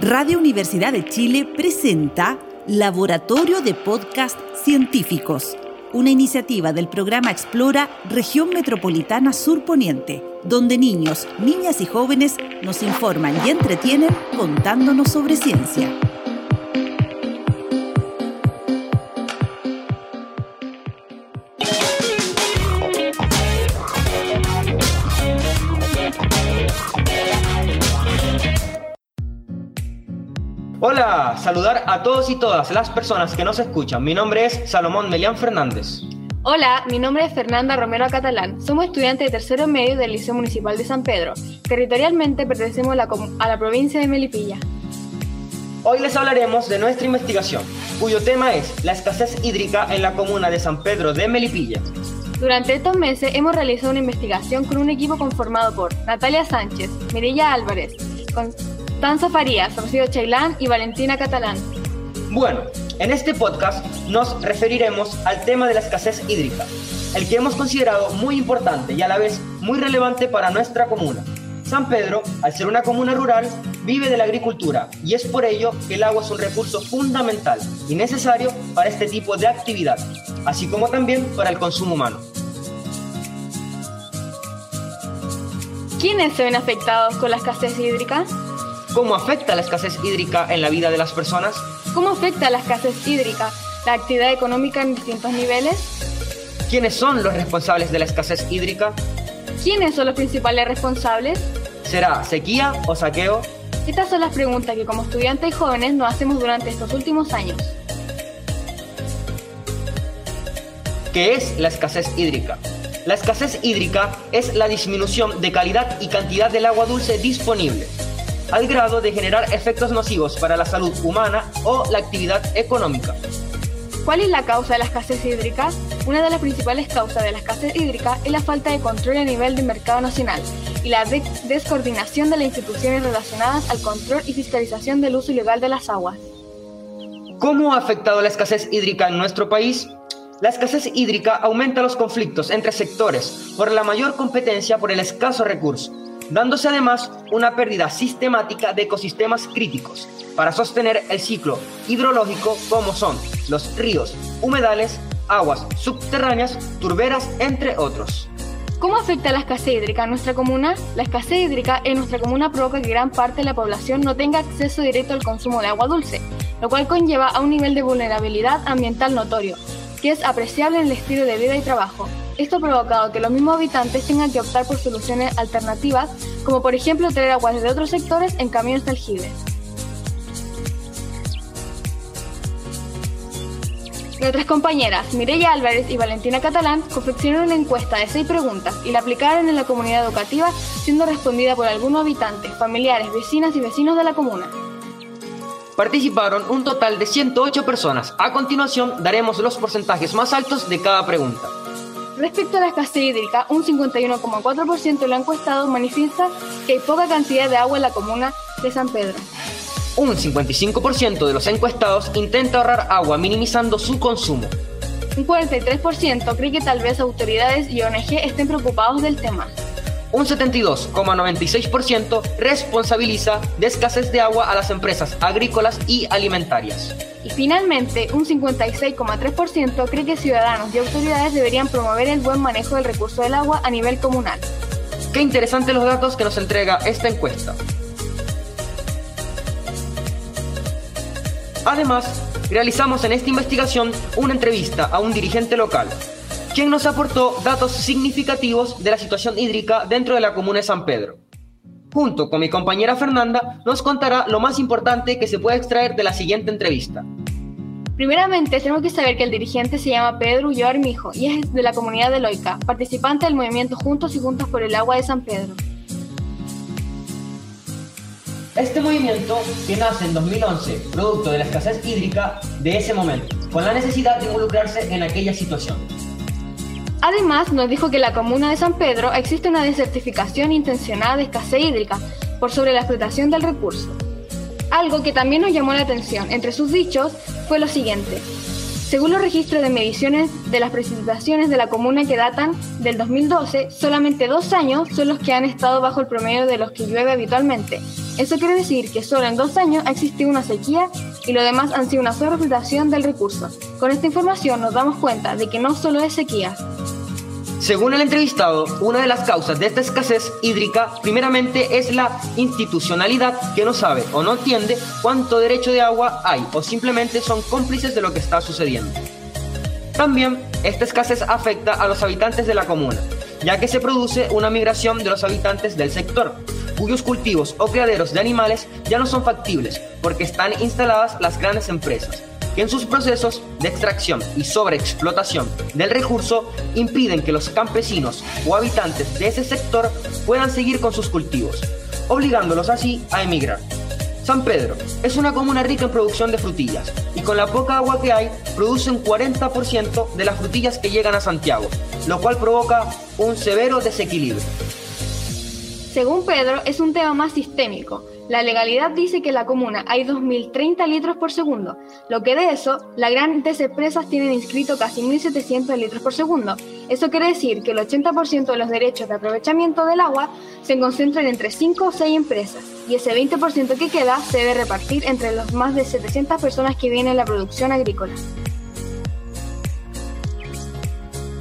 Radio Universidad de Chile presenta Laboratorio de Podcast Científicos, una iniciativa del programa Explora Región Metropolitana Sur Poniente, donde niños, niñas y jóvenes nos informan y entretienen contándonos sobre ciencia. Hola, saludar a todos y todas las personas que nos escuchan. Mi nombre es Salomón Melián Fernández. Hola, mi nombre es Fernanda Romero Catalán. Somos estudiantes de tercero medio del Liceo Municipal de San Pedro. Territorialmente pertenecemos a la, a la provincia de Melipilla. Hoy les hablaremos de nuestra investigación, cuyo tema es la escasez hídrica en la comuna de San Pedro de Melipilla. Durante estos meses hemos realizado una investigación con un equipo conformado por Natalia Sánchez, Mirilla Álvarez, Constanza Farías, Rocío Chailán y Valentina Catalán. Bueno, en este podcast nos referiremos al tema de la escasez hídrica, el que hemos considerado muy importante y a la vez muy relevante para nuestra comuna. San Pedro, al ser una comuna rural, vive de la agricultura y es por ello que el agua es un recurso fundamental y necesario para este tipo de actividad, así como también para el consumo humano. ¿Quiénes se ven afectados con la escasez hídrica? ¿Cómo afecta la escasez hídrica en la vida de las personas? ¿Cómo afecta la escasez hídrica la actividad económica en distintos niveles? ¿Quiénes son los responsables de la escasez hídrica? ¿Quiénes son los principales responsables? ¿Será sequía o saqueo? Estas son las preguntas que como estudiantes y jóvenes nos hacemos durante estos últimos años. ¿Qué es la escasez hídrica? La escasez hídrica es la disminución de calidad y cantidad del agua dulce disponible al grado de generar efectos nocivos para la salud humana o la actividad económica. ¿Cuál es la causa de la escasez hídrica? Una de las principales causas de la escasez hídrica es la falta de control a nivel del mercado nacional y la descoordinación de las instituciones relacionadas al control y fiscalización del uso ilegal de las aguas. ¿Cómo ha afectado la escasez hídrica en nuestro país? La escasez hídrica aumenta los conflictos entre sectores por la mayor competencia por el escaso recurso dándose además una pérdida sistemática de ecosistemas críticos para sostener el ciclo hidrológico como son los ríos, humedales, aguas subterráneas, turberas, entre otros. ¿Cómo afecta la escasez hídrica a nuestra comuna? La escasez hídrica en nuestra comuna provoca que gran parte de la población no tenga acceso directo al consumo de agua dulce, lo cual conlleva a un nivel de vulnerabilidad ambiental notorio, que es apreciable en el estilo de vida y trabajo, esto ha provocado que los mismos habitantes tengan que optar por soluciones alternativas, como por ejemplo traer aguas de otros sectores en camiones de aljibes. Nuestras compañeras Mireya Álvarez y Valentina Catalán confeccionaron una encuesta de seis preguntas y la aplicaron en la comunidad educativa, siendo respondida por algunos habitantes, familiares, vecinas y vecinos de la comuna. Participaron un total de 108 personas. A continuación daremos los porcentajes más altos de cada pregunta. Respecto a la escasez hídrica, un 51,4% de los encuestados manifiesta que hay poca cantidad de agua en la comuna de San Pedro. Un 55% de los encuestados intenta ahorrar agua minimizando su consumo. Un 43% cree que tal vez autoridades y ONG estén preocupados del tema un 72,96% responsabiliza de escasez de agua a las empresas agrícolas y alimentarias. Y finalmente, un 56,3% cree que ciudadanos y autoridades deberían promover el buen manejo del recurso del agua a nivel comunal. Qué interesantes los datos que nos entrega esta encuesta. Además, realizamos en esta investigación una entrevista a un dirigente local quien nos aportó datos significativos de la situación hídrica dentro de la comuna de San Pedro. Junto con mi compañera Fernanda, nos contará lo más importante que se puede extraer de la siguiente entrevista. Primeramente, tenemos que saber que el dirigente se llama Pedro Ulloa Armijo y es de la comunidad de Loica, participante del movimiento Juntos y Juntos por el Agua de San Pedro. Este movimiento, que nace en 2011, producto de la escasez hídrica de ese momento, con la necesidad de involucrarse en aquella situación. Además, nos dijo que en la comuna de San Pedro existe una desertificación intencionada de escasez hídrica por sobre la explotación del recurso. Algo que también nos llamó la atención entre sus dichos fue lo siguiente. Según los registros de mediciones de las precipitaciones de la comuna que datan del 2012, solamente dos años son los que han estado bajo el promedio de los que llueve habitualmente. Eso quiere decir que solo en dos años ha existido una sequía y lo demás han sido una sobreexplotación del recurso. Con esta información nos damos cuenta de que no solo es sequía, según el entrevistado, una de las causas de esta escasez hídrica primeramente es la institucionalidad que no sabe o no entiende cuánto derecho de agua hay o simplemente son cómplices de lo que está sucediendo. También esta escasez afecta a los habitantes de la comuna, ya que se produce una migración de los habitantes del sector, cuyos cultivos o criaderos de animales ya no son factibles porque están instaladas las grandes empresas que en sus procesos de extracción y sobreexplotación del recurso impiden que los campesinos o habitantes de ese sector puedan seguir con sus cultivos, obligándolos así a emigrar. San Pedro es una comuna rica en producción de frutillas y con la poca agua que hay produce un 40% de las frutillas que llegan a Santiago, lo cual provoca un severo desequilibrio. Según Pedro, es un tema más sistémico, la legalidad dice que en la comuna hay 2.030 litros por segundo, lo que de eso, las grandes empresas tienen inscrito casi 1.700 litros por segundo. Eso quiere decir que el 80% de los derechos de aprovechamiento del agua se concentran entre 5 o 6 empresas, y ese 20% que queda se debe repartir entre las más de 700 personas que vienen en la producción agrícola.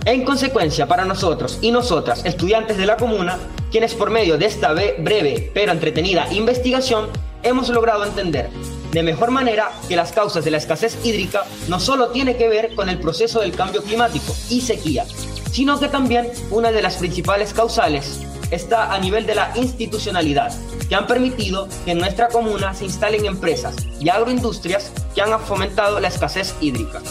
En consecuencia, para nosotros y nosotras, estudiantes de la comuna, quienes por medio de esta breve pero entretenida investigación hemos logrado entender de mejor manera que las causas de la escasez hídrica no solo tiene que ver con el proceso del cambio climático y sequía, sino que también una de las principales causales está a nivel de la institucionalidad, que han permitido que en nuestra comuna se instalen empresas y agroindustrias que han fomentado la escasez hídrica.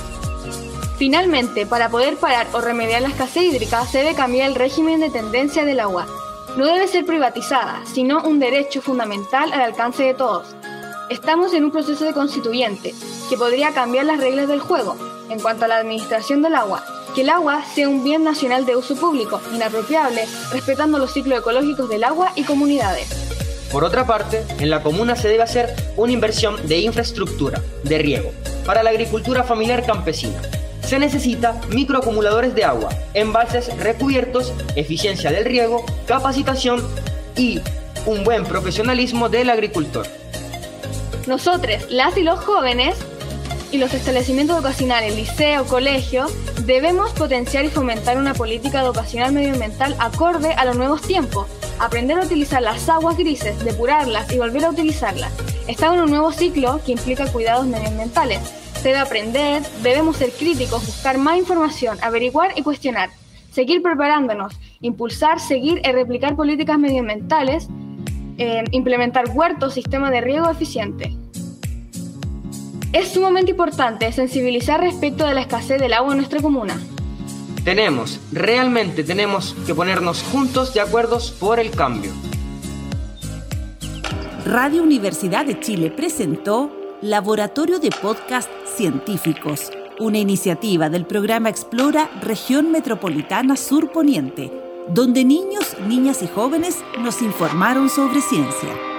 Finalmente, para poder parar o remediar la escasez hídrica, se debe cambiar el régimen de tendencia del agua. No debe ser privatizada, sino un derecho fundamental al alcance de todos. Estamos en un proceso de constituyente que podría cambiar las reglas del juego en cuanto a la administración del agua, que el agua sea un bien nacional de uso público, inapropiable, respetando los ciclos ecológicos del agua y comunidades. Por otra parte, en la comuna se debe hacer una inversión de infraestructura, de riego, para la agricultura familiar campesina, se necesita microacumuladores de agua, embalses recubiertos, eficiencia del riego, capacitación y un buen profesionalismo del agricultor. Nosotros, las y los jóvenes y los establecimientos educacionales, liceo, colegio, debemos potenciar y fomentar una política educacional medioambiental acorde a los nuevos tiempos, aprender a utilizar las aguas grises, depurarlas y volver a utilizarlas. Estamos en un nuevo ciclo que implica cuidados medioambientales debe aprender, debemos ser críticos, buscar más información, averiguar y cuestionar, seguir preparándonos, impulsar, seguir y replicar políticas medioambientales, eh, implementar huertos, sistemas de riego eficiente. Es sumamente importante sensibilizar respecto de la escasez del agua en nuestra comuna. Tenemos, realmente tenemos que ponernos juntos de acuerdos por el cambio. Radio Universidad de Chile presentó Laboratorio de Podcast Científicos, una iniciativa del programa Explora Región Metropolitana Sur Poniente, donde niños, niñas y jóvenes nos informaron sobre ciencia.